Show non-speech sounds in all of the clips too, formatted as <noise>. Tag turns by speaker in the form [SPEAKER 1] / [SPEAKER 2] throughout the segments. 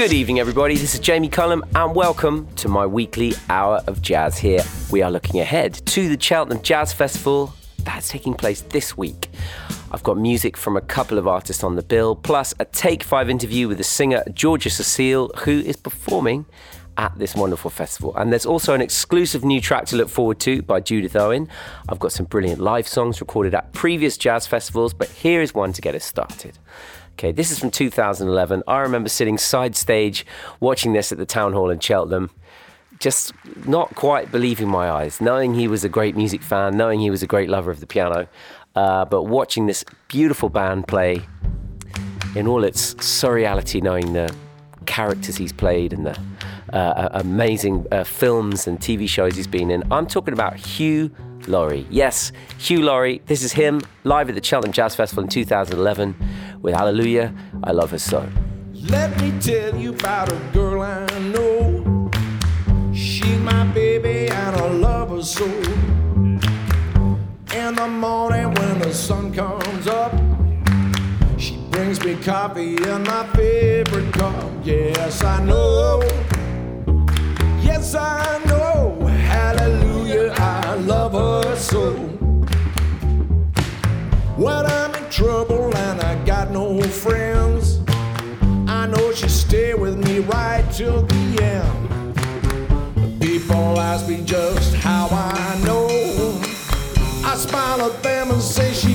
[SPEAKER 1] Good evening, everybody. This is Jamie Cullum, and welcome to my weekly hour of jazz here. We are looking ahead to the Cheltenham Jazz Festival that's taking place this week. I've got music from a couple of artists on the bill, plus a Take Five interview with the singer Georgia Cecile, who is performing at this wonderful festival. And there's also an exclusive new track to look forward to by Judith Owen. I've got some brilliant live songs recorded at previous jazz festivals, but here is one to get us started. Okay, this is from 2011. I remember sitting side stage watching this at the town hall in Cheltenham just not quite believing my eyes, knowing he was a great music fan, knowing he was a great lover of the piano, uh, but watching this beautiful band play in all its surreality, knowing the characters he's played and the uh, amazing uh, films and TV shows he's been in. I'm talking about Hugh Laurie. Yes, Hugh Laurie. This is him live at the Cheltenham Jazz Festival in 2011 with Hallelujah, I Love Her So.
[SPEAKER 2] Let me tell you about a girl I know. She's my baby and I love her so. In the morning when the sun comes up, she brings me coffee in my favorite cup. Yes, I know. Yes, I know. Hallelujah, I love her so. When I'm in trouble and I got no friends, I know she'll stay with me right till the end. People ask me just how I know. I smile at them and say she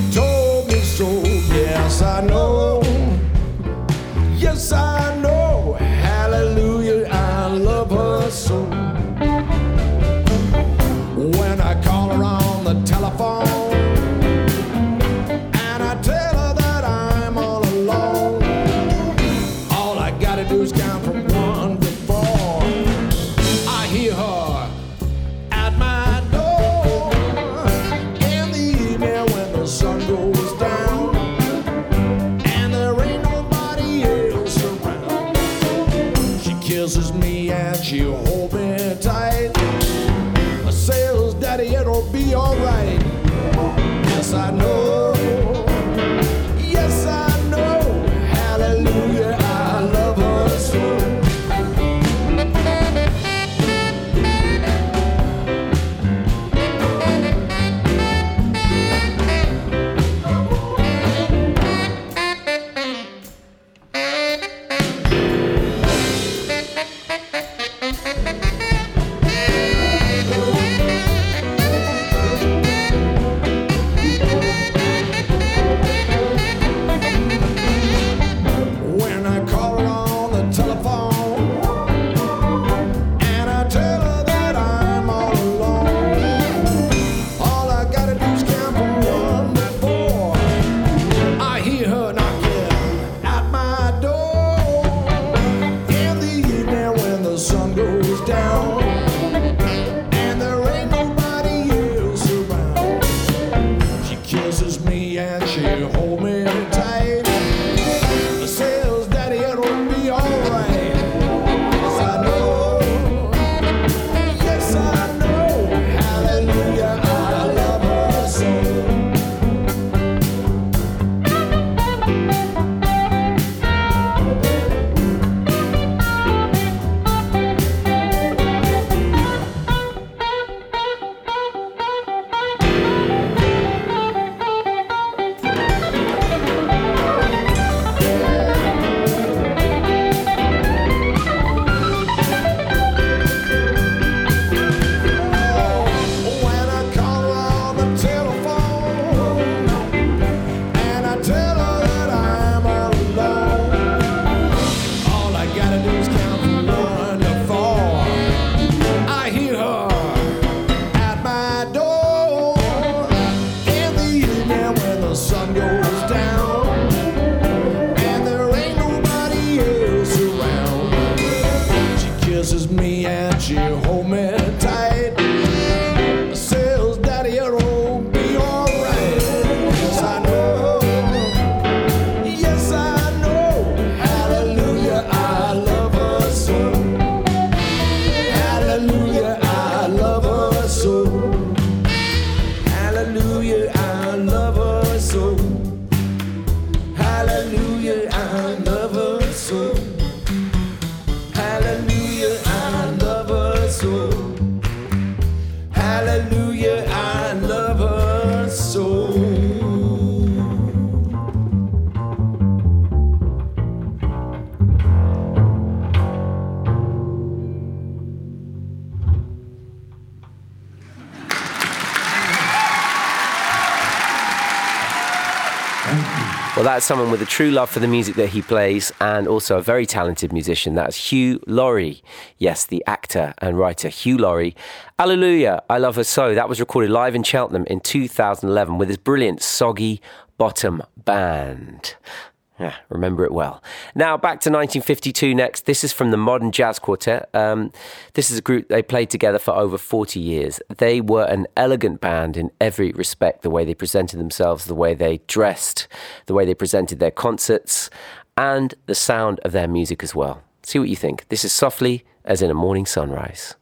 [SPEAKER 1] that's someone with a true love for the music that he plays and also a very talented musician. That's Hugh Laurie. Yes, the actor and writer Hugh Laurie. Hallelujah, I Love Her So. That was recorded live in Cheltenham in 2011 with his brilliant Soggy Bottom Band. Yeah, remember it well. Now back to 1952 next. This is from the Modern Jazz Quartet. Um, this is a group they played together for over 40 years. They were an elegant band in every respect the way they presented themselves, the way they dressed, the way they presented their concerts, and the sound of their music as well. See what you think. This is Softly as in a Morning Sunrise.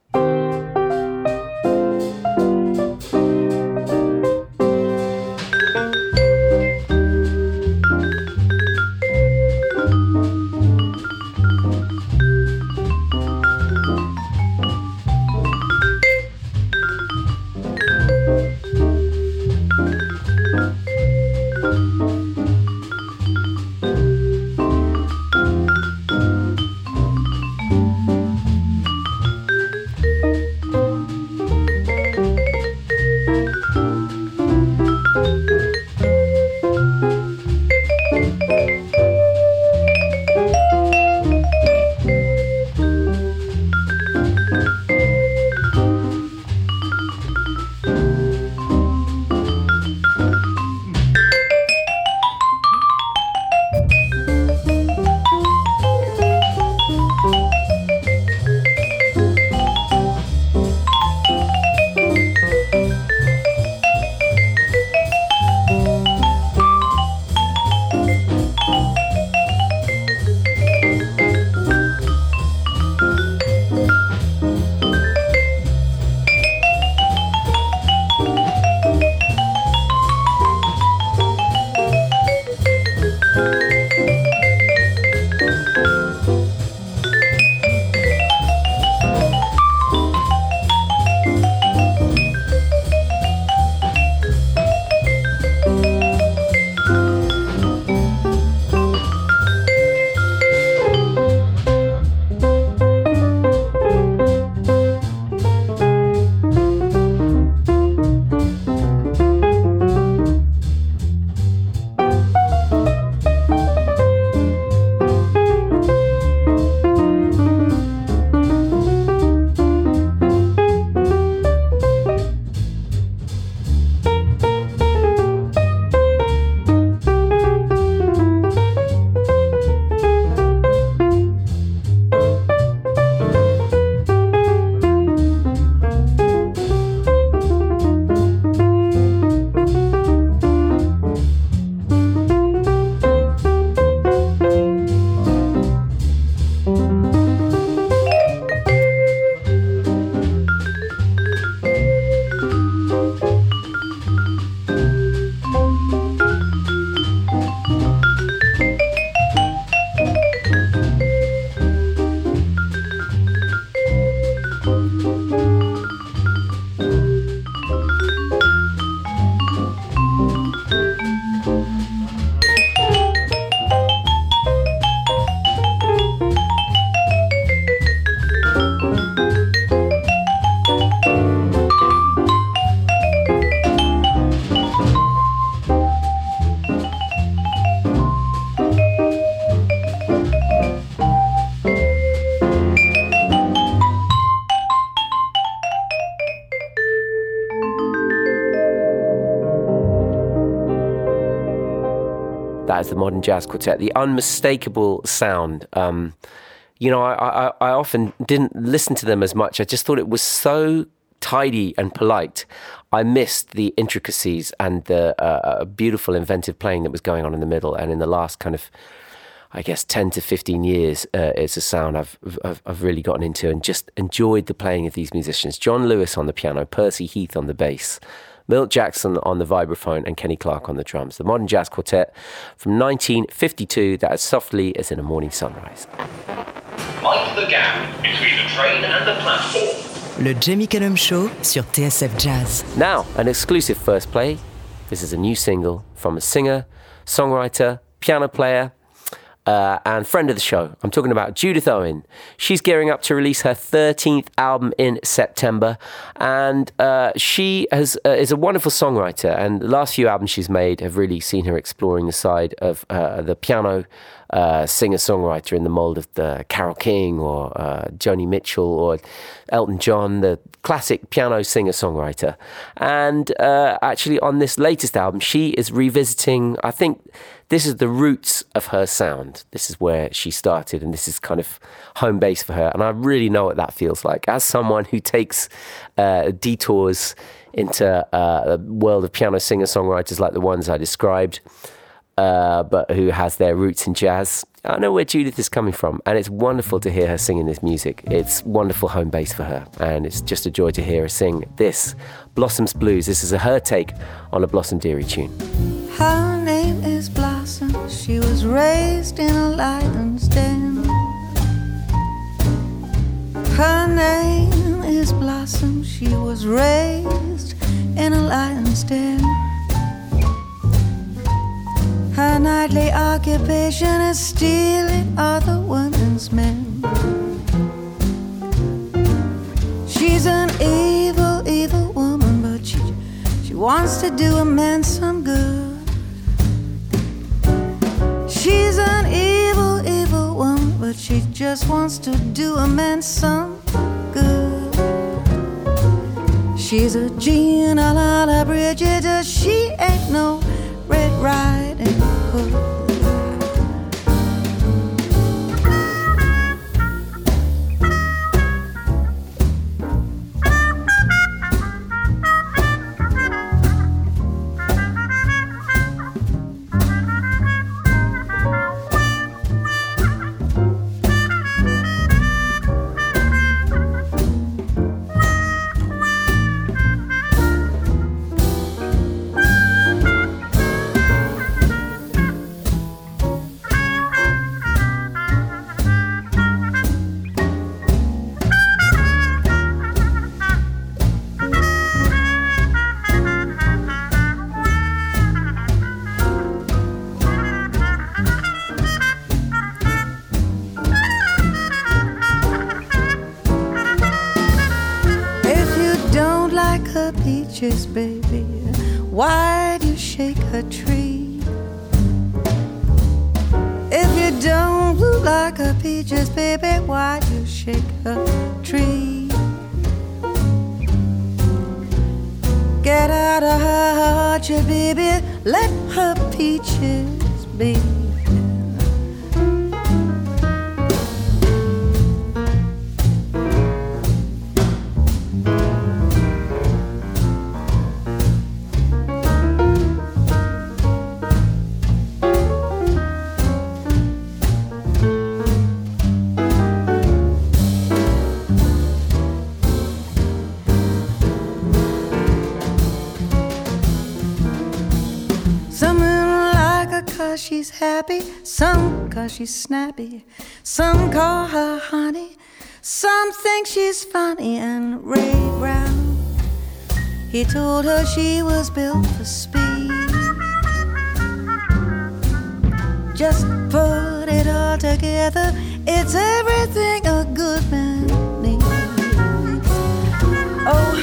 [SPEAKER 1] Modern Jazz Quartet, the unmistakable sound. Um, you know, I, I, I often didn't listen to them as much. I just thought it was so tidy and polite. I missed the intricacies and the uh, uh, beautiful inventive playing that was going on in the middle. And in the last kind of, I guess, 10 to 15 years, uh, it's a sound I've, I've, I've really gotten into and just enjoyed the playing of these musicians. John Lewis on the piano, Percy Heath on the bass. Milt Jackson on the vibraphone and Kenny Clarke on the drums. The Modern Jazz Quartet from 1952, that as softly as in a morning sunrise.
[SPEAKER 3] Mind the gap between the train and the platform.
[SPEAKER 4] Le Jamie Cullum Show sur TSF Jazz.
[SPEAKER 1] Now, an exclusive first play. This is a new single from a singer, songwriter, piano player, uh, and friend of the show. I'm talking about Judith Owen. She's gearing up to release her 13th album in September, and uh, she has uh, is a wonderful songwriter. And the last few albums she's made have really seen her exploring the side of uh, the piano uh, singer songwriter in the mold of the Carole King or uh, Joni Mitchell or Elton John, the classic piano singer songwriter. And actually, on this latest album, she is revisiting, I think this is the roots of her sound. This is where she started, and this is kind of home base for her. And I really know what that feels like as someone who takes uh, detours into uh, a world of piano singer songwriters like the ones I described uh, but who has their roots in jazz. I know where Judith is coming from, and it's wonderful to hear her singing this music. It's wonderful home base for her, and it's just a joy to hear her sing this Blossoms Blues. This is a, her take on a Blossom Dearie tune.
[SPEAKER 5] Her name is Blossom. She was raised in a lion's den. Her name is Blossom. She was raised in a lion's den. Her nightly occupation is stealing other women's men. She's an evil, evil woman, but she, she wants to do a man some but she just wants to do a man some good. She's a Jean a la Bridget, uh, she ain't no Red Riding Hood. Peaches, baby, why you shake her tree? Get out of her orchard, baby, let her peaches be. Happy, some cause she's snappy, some call her honey, some think she's funny. And Ray Brown, he told her she was built for speed. Just put it all together, it's everything a good man needs. Oh,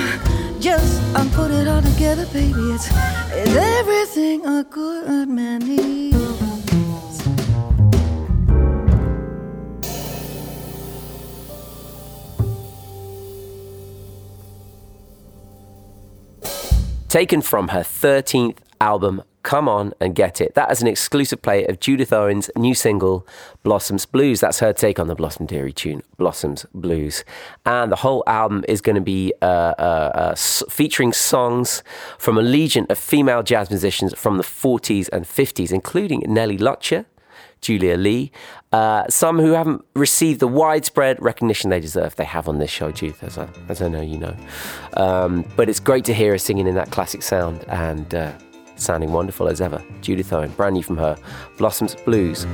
[SPEAKER 5] just um, put it all together, baby. It's, it's everything a good man needs.
[SPEAKER 1] Taken from her 13th album, Come On and Get It. That is an exclusive play of Judith Owen's new single, Blossoms Blues. That's her take on the Blossom Dearie tune, Blossoms Blues. And the whole album is going to be uh, uh, uh, featuring songs from a legion of female jazz musicians from the 40s and 50s, including Nellie Lutcher. Julia Lee, uh, some who haven't received the widespread recognition they deserve. They have on this show, Judith, as I, as I know you know. Um, but it's great to hear her singing in that classic sound and uh, sounding wonderful as ever. Judith Owen, brand new from her, Blossoms Blues.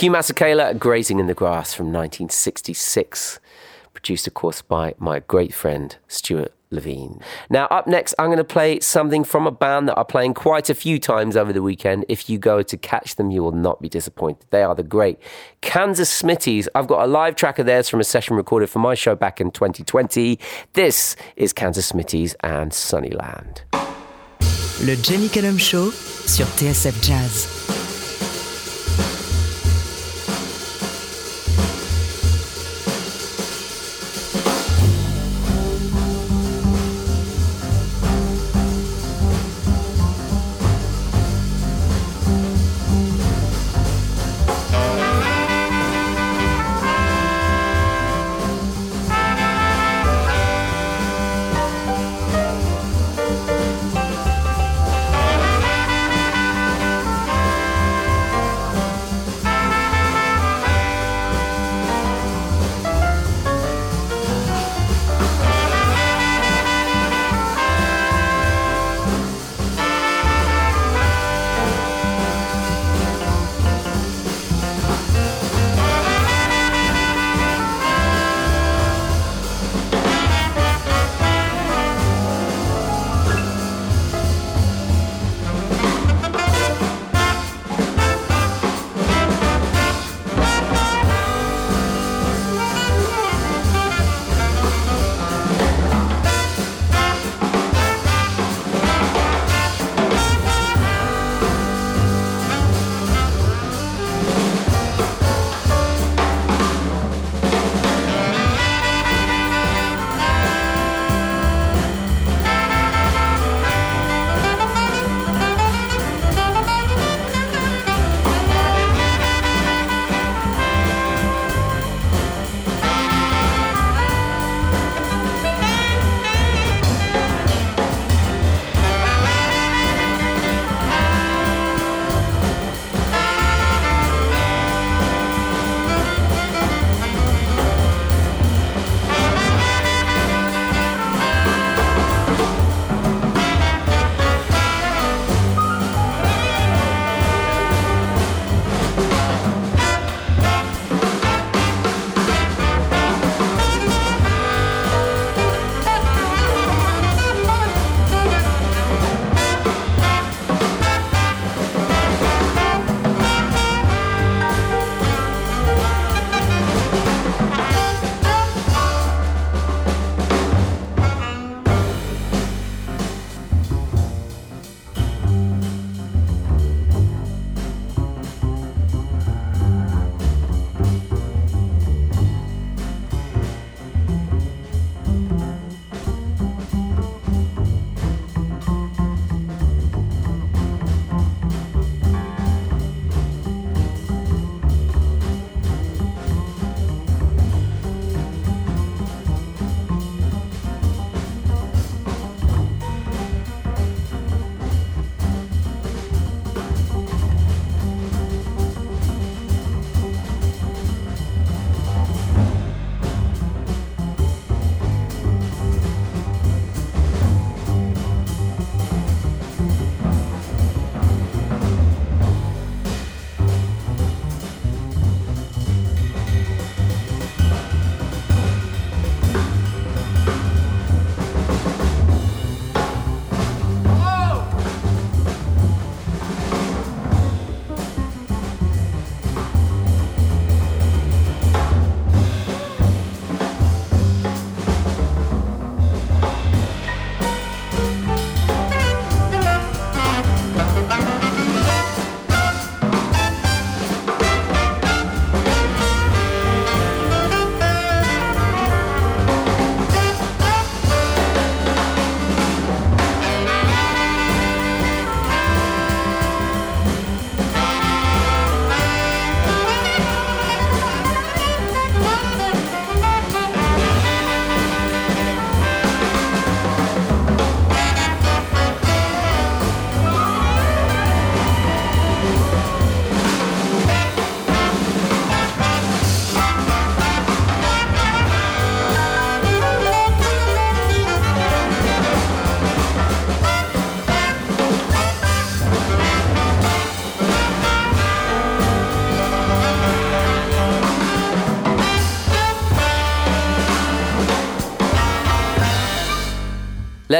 [SPEAKER 1] Hugh Masekela, Grazing in the Grass from 1966, produced, of course, by my great friend Stewart Levine. Now, up next, I'm going to play something from a band that are playing quite a few times over the weekend. If you go to catch them, you will not be disappointed. They are the great Kansas Smitty's. I've got a live track of theirs from a session recorded for my show back in 2020. This is Kansas Smitty's and Sunnyland.
[SPEAKER 4] Le Jamie Cullum Show sur TSF Jazz.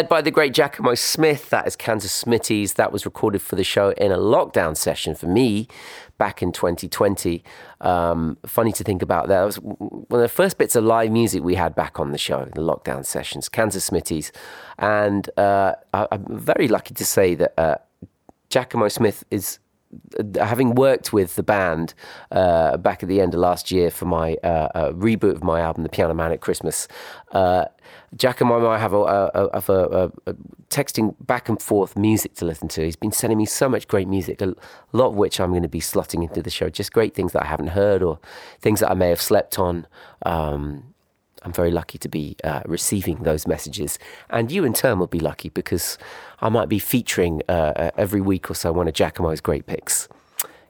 [SPEAKER 1] Led by the great Giacomo Smith, that is Kansas Smitty's. That was recorded for the show in a lockdown session for me back in 2020. Um, funny to think about that. That was one of the first bits of live music we had back on the show, the lockdown sessions, Kansas Smitty's. And uh, I, I'm very lucky to say that uh, Giacomo Smith is having worked with the band uh, back at the end of last year for my uh, uh, reboot of my album, The Piano Man at Christmas, uh, Giacomo and I have a, a, a, a, a texting back and forth music to listen to. He's been sending me so much great music, a lot of which I'm going to be slotting into the show. Just great things that I haven't heard or things that I may have slept on. Um, I'm very lucky to be uh, receiving those messages. And you, in turn, will be lucky because I might be featuring uh, uh, every week or so one of Giacomo's great picks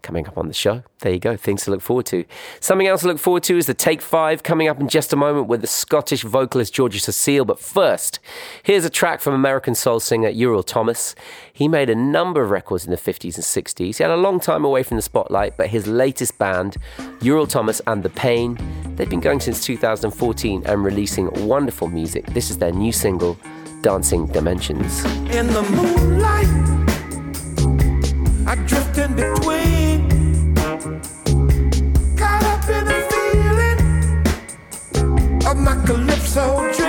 [SPEAKER 1] coming up on the show. There you go, things to look forward to. Something else to look forward to is the Take Five coming up in just a moment with the Scottish vocalist Georgia Cecile. But first, here's a track from American soul singer Ural Thomas. He made a number of records in the 50s and 60s. He had a long time away from the spotlight, but his latest band, Ural Thomas and The Pain, they've been going since 2014 and releasing wonderful music. This is their new single, Dancing Dimensions.
[SPEAKER 6] In the moonlight, I drift in between. My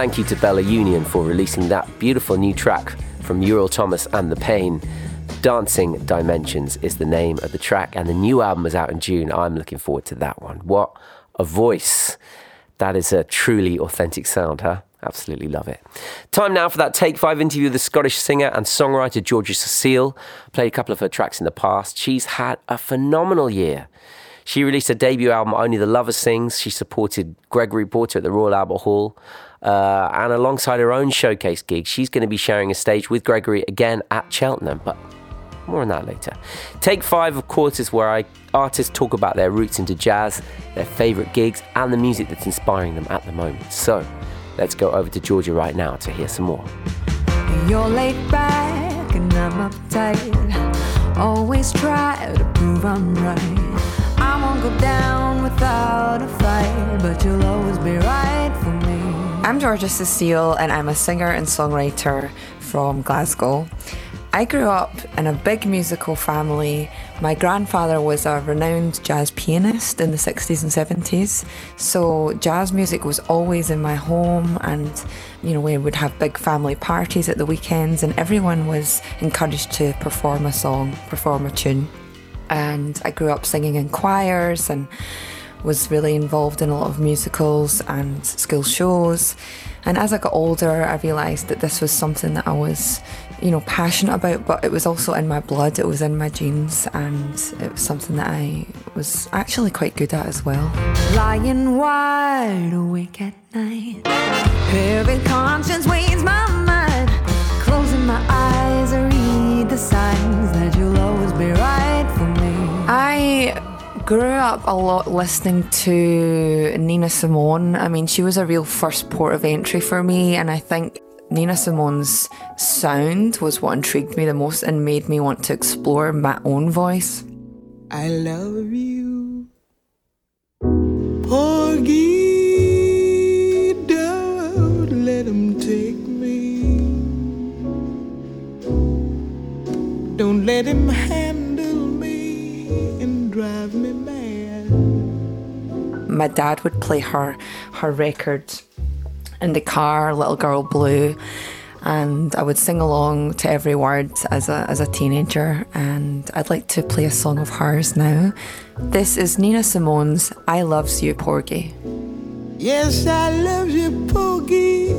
[SPEAKER 1] thank you to Bella Union for releasing that beautiful new track from Ural Thomas and The Pain. Dancing Dimensions is the name of the track, and the new album is out in June. I'm looking forward to that one. What a voice! That is a truly authentic sound, huh? Absolutely love it. Time now for that Take Five interview with the Scottish singer and songwriter Georgia Cecile. Played a couple of her tracks in the past. She's had a phenomenal year. She released her debut album, Only the Lover Sings. She supported Gregory Porter at the Royal Albert Hall. Uh, and alongside her own showcase gig, she's going to be sharing a stage with Gregory again at Cheltenham. But more on that later. Take Five, of course, is where I, artists talk about their roots into jazz, their favourite gigs, and the music that's inspiring them at the moment. So Let's go over to Georgia right now to hear some more.
[SPEAKER 5] You're back and I'm uptight. Always try
[SPEAKER 7] I'm Georgia Cecile, and I'm a singer and songwriter from Glasgow. I grew up in a big musical family. My grandfather was a renowned jazz pianist in the 60s and 70s, so jazz music was always in my home, and you know, we would have big family parties at the weekends, and everyone was encouraged to perform a song, perform a tune. And I grew up singing in choirs and was really involved in a lot of musicals and school shows. And as I got older, I realised that this was something that I was, you know, passionate about, but it was also in my blood, it was in my genes, and it was something that I was actually quite good at as well.
[SPEAKER 5] Lying wide awake at night. Heavy conscience weighs my mind. Closing my eyes, I read the signs that you'll always be right for me.
[SPEAKER 7] I grew up a lot listening to Nina Simone. I mean, she was a real first port of entry for me, and I think Nina Simone's sound was what intrigued me the most and made me want to explore my own voice.
[SPEAKER 2] I love you. Porgy, don't let him take me. Don't let him handle
[SPEAKER 7] My dad would play her her record in the car, Little Girl Blue, and I would sing along to every word as a as a teenager. And I'd like to play a song of hers now. This is Nina Simone's "I Loves You, Porgy."
[SPEAKER 2] Yes, I love you, Porgy.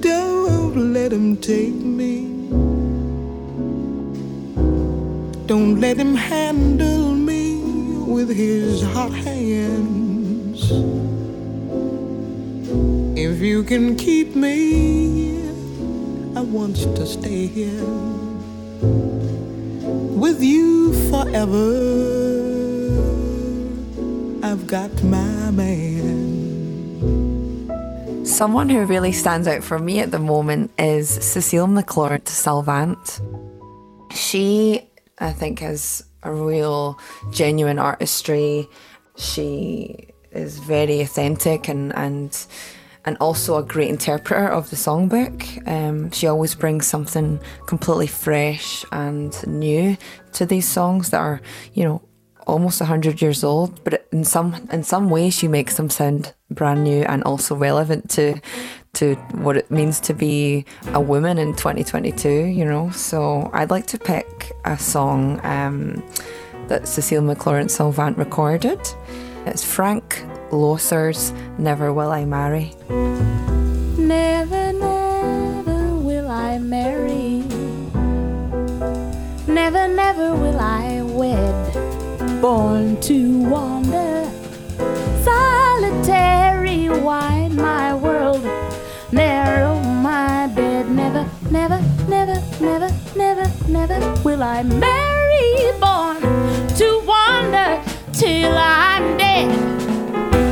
[SPEAKER 2] Don't let him take me. Don't let him handle with his hot hands. If you can keep me, I want to stay here with you forever. I've got my man.
[SPEAKER 7] Someone who really stands out for me at the moment is Cecile McLorin Salvant. She, I think, has a real genuine artistry. She is very authentic and and and also a great interpreter of the songbook. Um, she always brings something completely fresh and new to these songs that are, you know, almost 100 years old but in some in some ways she makes them sound brand new and also relevant to to what it means to be a woman in 2022 you know so i'd like to pick a song um, that cecile McLorin salvant recorded it's frank loesser's never will i marry
[SPEAKER 8] Never, never will I marry. Never, never will I wed. Born to wander, never, will I marry. Born to wander till I'm dead.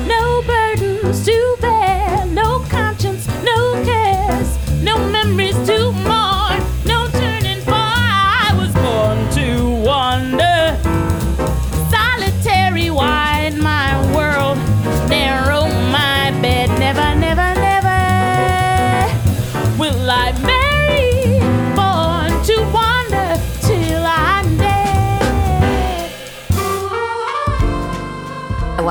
[SPEAKER 8] No burdens to bear, no conscience, no cares, no memories to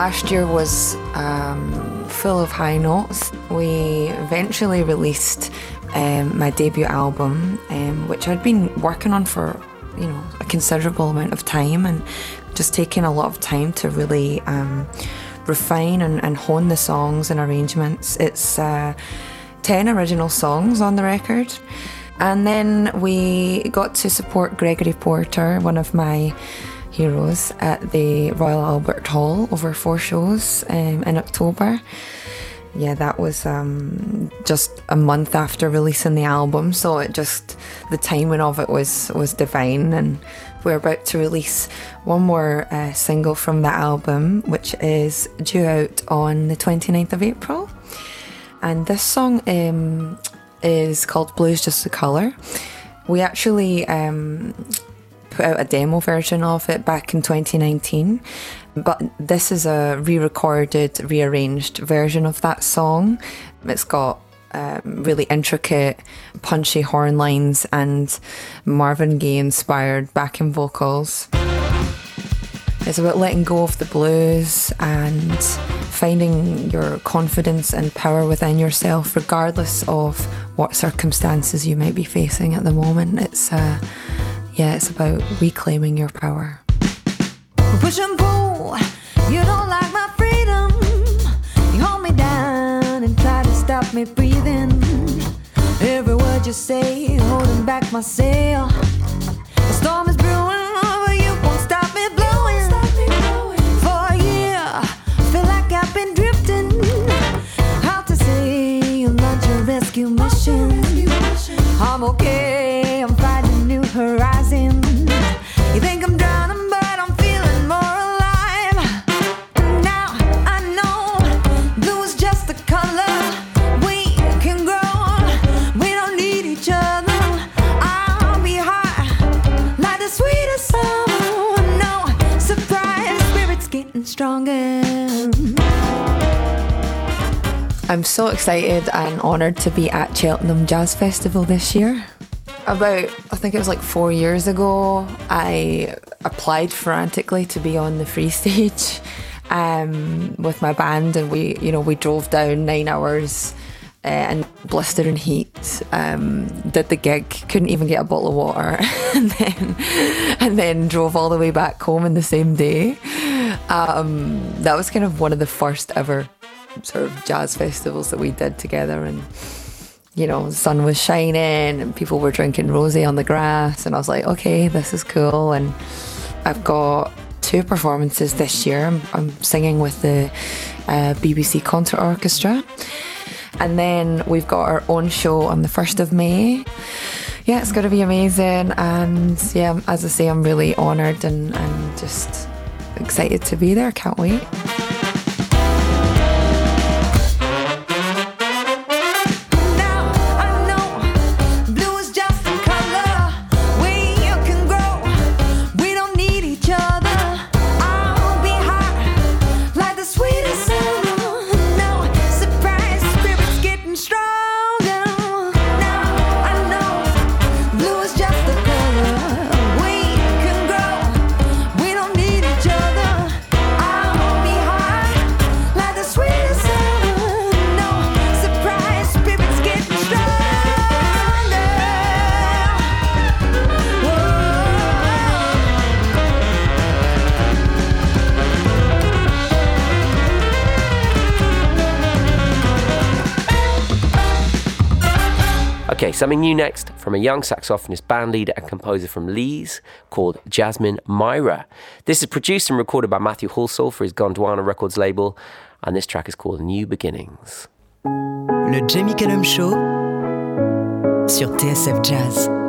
[SPEAKER 7] last year was um, full of high notes. We eventually released um, my debut album, um, which I'd been working on for you know a considerable amount of time and just taking a lot of time to really um, refine and, and hone the songs and arrangements. It's uh, ten original songs on the record. And then we got to support Gregory Porter, one of my heroes, at the Royal Albert Hall over four shows um, in October. Yeah, that was um, just a month after releasing the album, so it just the timing of it was was divine. And we're about to release one more uh, single from the album, which is due out on the 29th of April. And this song um, is called Blues Just a Colour. We actually um, put out a demo version of it back in 2019, but this is a re recorded, rearranged version of that song. It's got um, really intricate, punchy horn lines and Marvin Gaye inspired backing vocals. It's about letting go of the blues and finding your confidence and power within yourself, regardless of what circumstances you might be facing at the moment. It's uh, yeah, it's about reclaiming your power.
[SPEAKER 5] Push and pull, you don't like my freedom. You hold me down and try to stop me breathing. Every word you say, holding back my sail. The storm is brewing over, you won't stop me blowing. For a year, feel like I've been drifting. Out to sea, a rescue mission. I'm okay, I'm finding new horizons. I'm
[SPEAKER 7] so excited and honoured to be at Cheltenham Jazz Festival this year. About, I think it was like four years ago, I applied frantically to be on the free stage um, with my band, and we, you know, we drove down nine hours uh, in blistering heat. Um, did the gig, couldn't even get a bottle of water, <laughs> and then and then drove all the way back home in the same day. Um, that was kind of one of the first ever sort of jazz festivals that we did together and you know the sun was shining and people were drinking rosé on the grass and I was like okay this is cool. And I've got two performances this year. I'm, I'm singing with the uh, BBC Concert Orchestra. And then we've got our own show on the 1st of May. Yeah it's going to be amazing. And yeah as I say I'm really honoured and, and just excited to be there. Can't wait
[SPEAKER 1] Okay, something new next from a young saxophonist, bandleader, and composer from Leeds called Jasmine Myra. This is produced and recorded by Matthew Halsall for his Gondwana Records label, and this track is called New Beginnings.
[SPEAKER 4] Le Jamie Cullum Show sur TSF Jazz.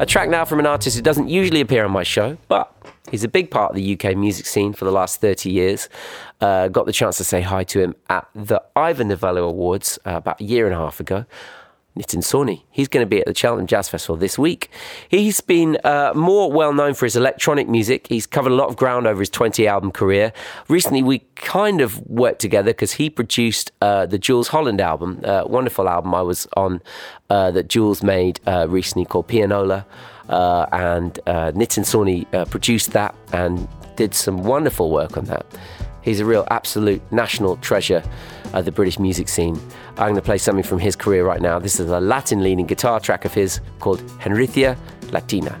[SPEAKER 1] A track now from an artist who doesn't usually appear on my show, but he's a big part of the UK music scene for the last 30 years. Uh, got the chance to say hi to him at the Ivor Novello Awards uh, about a year and a half ago. Nitin Sawhney. He's going to be at the Cheltenham Jazz Festival this week. He's been uh, more well known for his electronic music. He's covered a lot of ground over his 20 album career. Recently, we kind of worked together because he produced uh, the Jools Holland album, uh, wonderful album I was on uh, that Jools made uh, recently called Pianola. Uh, and Nitin Sawhney produced that and did some wonderful work on that. He's a real absolute national treasure of the British music scene. I'm going to play something from his career right now. This is a Latin leaning guitar track of his called Henrecia Latina.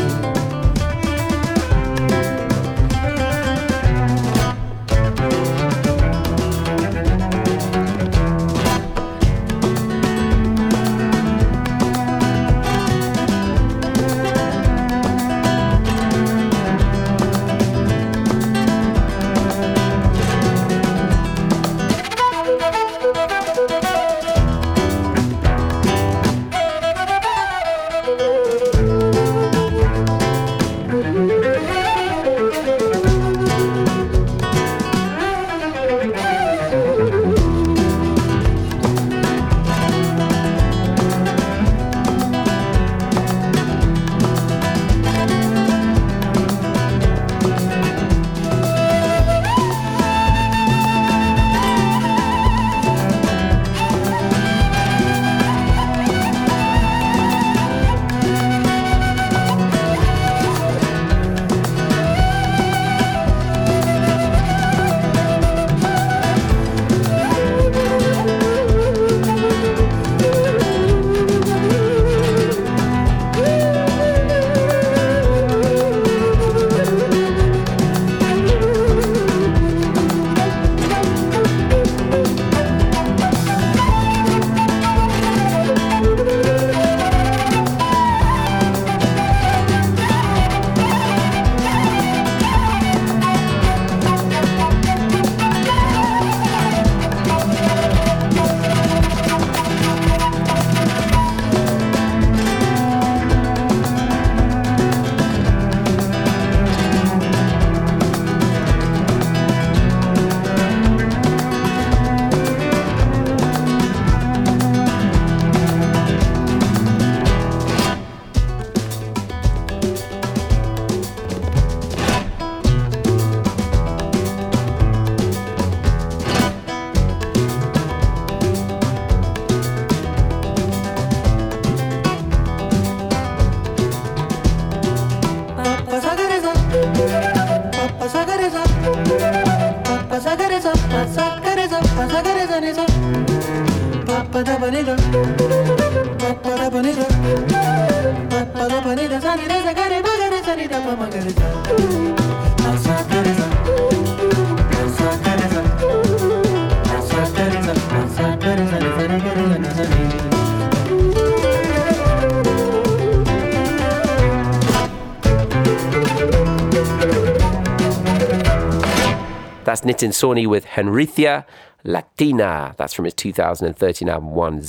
[SPEAKER 1] Nitin Sawhney with Henrecia Latina. That's from his 2013 album 1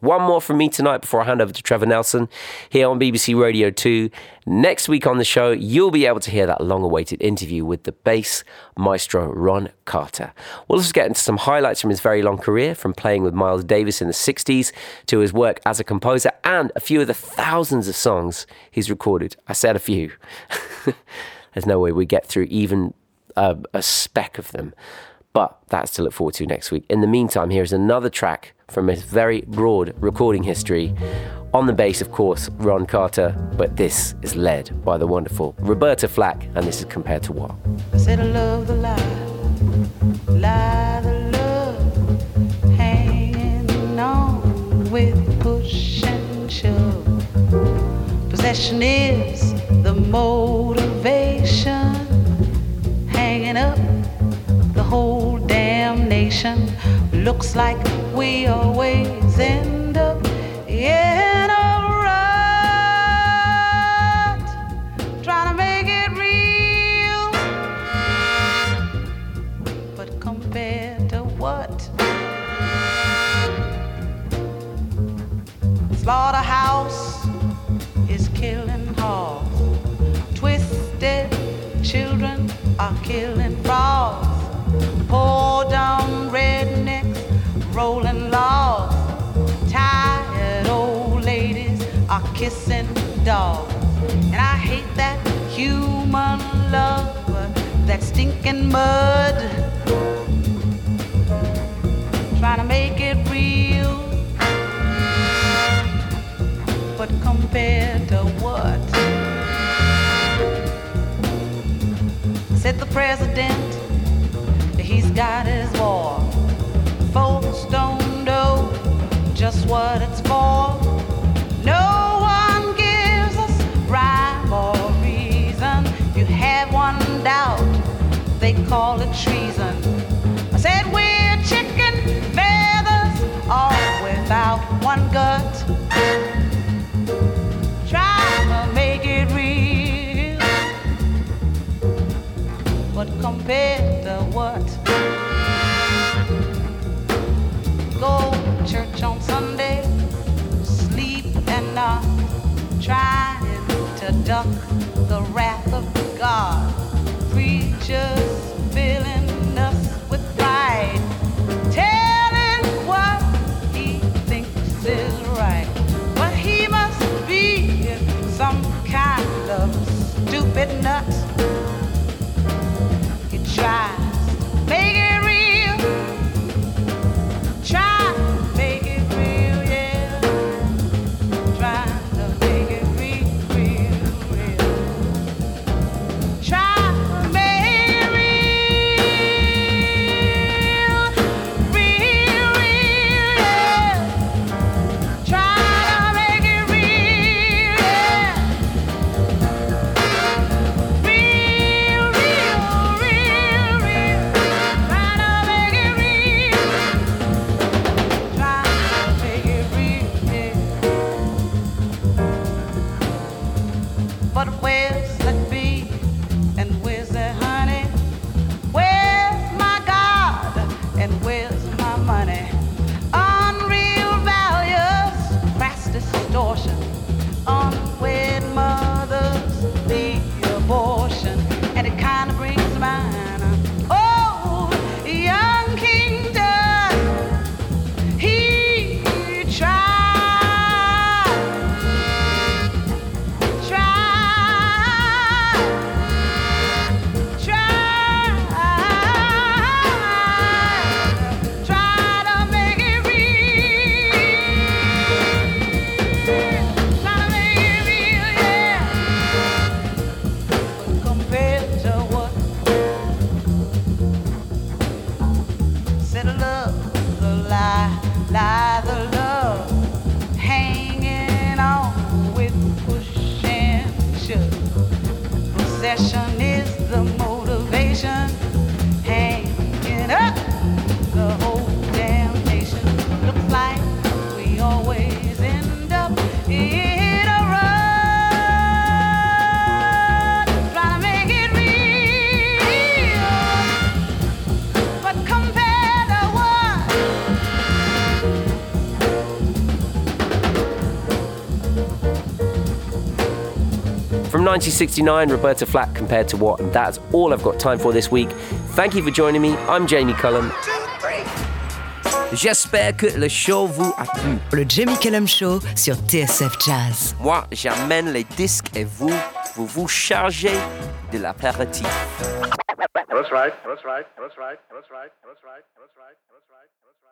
[SPEAKER 1] One more from me tonight before I hand over to Trevor Nelson here on BBC Radio 2. Next week on the show, you'll be able to hear that long awaited interview with the bass maestro Ron Carter. We'll also get into some highlights from his very long career, from playing with Miles Davis in the 60s to his work as a composer and a few of the thousands of songs he's recorded. I said a few. <laughs> There's no way we get through even a, a speck of them. But that's to look forward to next week. In the meantime, here's another track from his very broad recording history. On the bass, of course, Ron Carter, but this is led by the wonderful Roberta Flack, and this is compared to what?
[SPEAKER 5] I said I love the lie, lie the love, hanging on with push and shove. Possession is.
[SPEAKER 9] Looks like we always end dogs. And I hate that human love, that stinking mud. Trying to make it real. But compared to what? Said the president, he's got his war. Folks don't know just what it's for. Doubt, they call it treason. I said we're chicken feathers, all without one gut. Try to make it real, but compared to what? Go church on Sunday, sleep and not trying to duck
[SPEAKER 1] 1969, Roberta Flack compared to what? And that's all I've got time for this week. Thank you for joining me. I'm Jamie Cullum. J'espère que le show vous a plu.
[SPEAKER 4] Le Jamie Cullum Show sur TSF Jazz.
[SPEAKER 1] Moi, j'amène les disques et vous, vous vous chargez de l'apéritif.
[SPEAKER 10] That's right. That's right. That's right. That's right. That's right. That's right. That's right.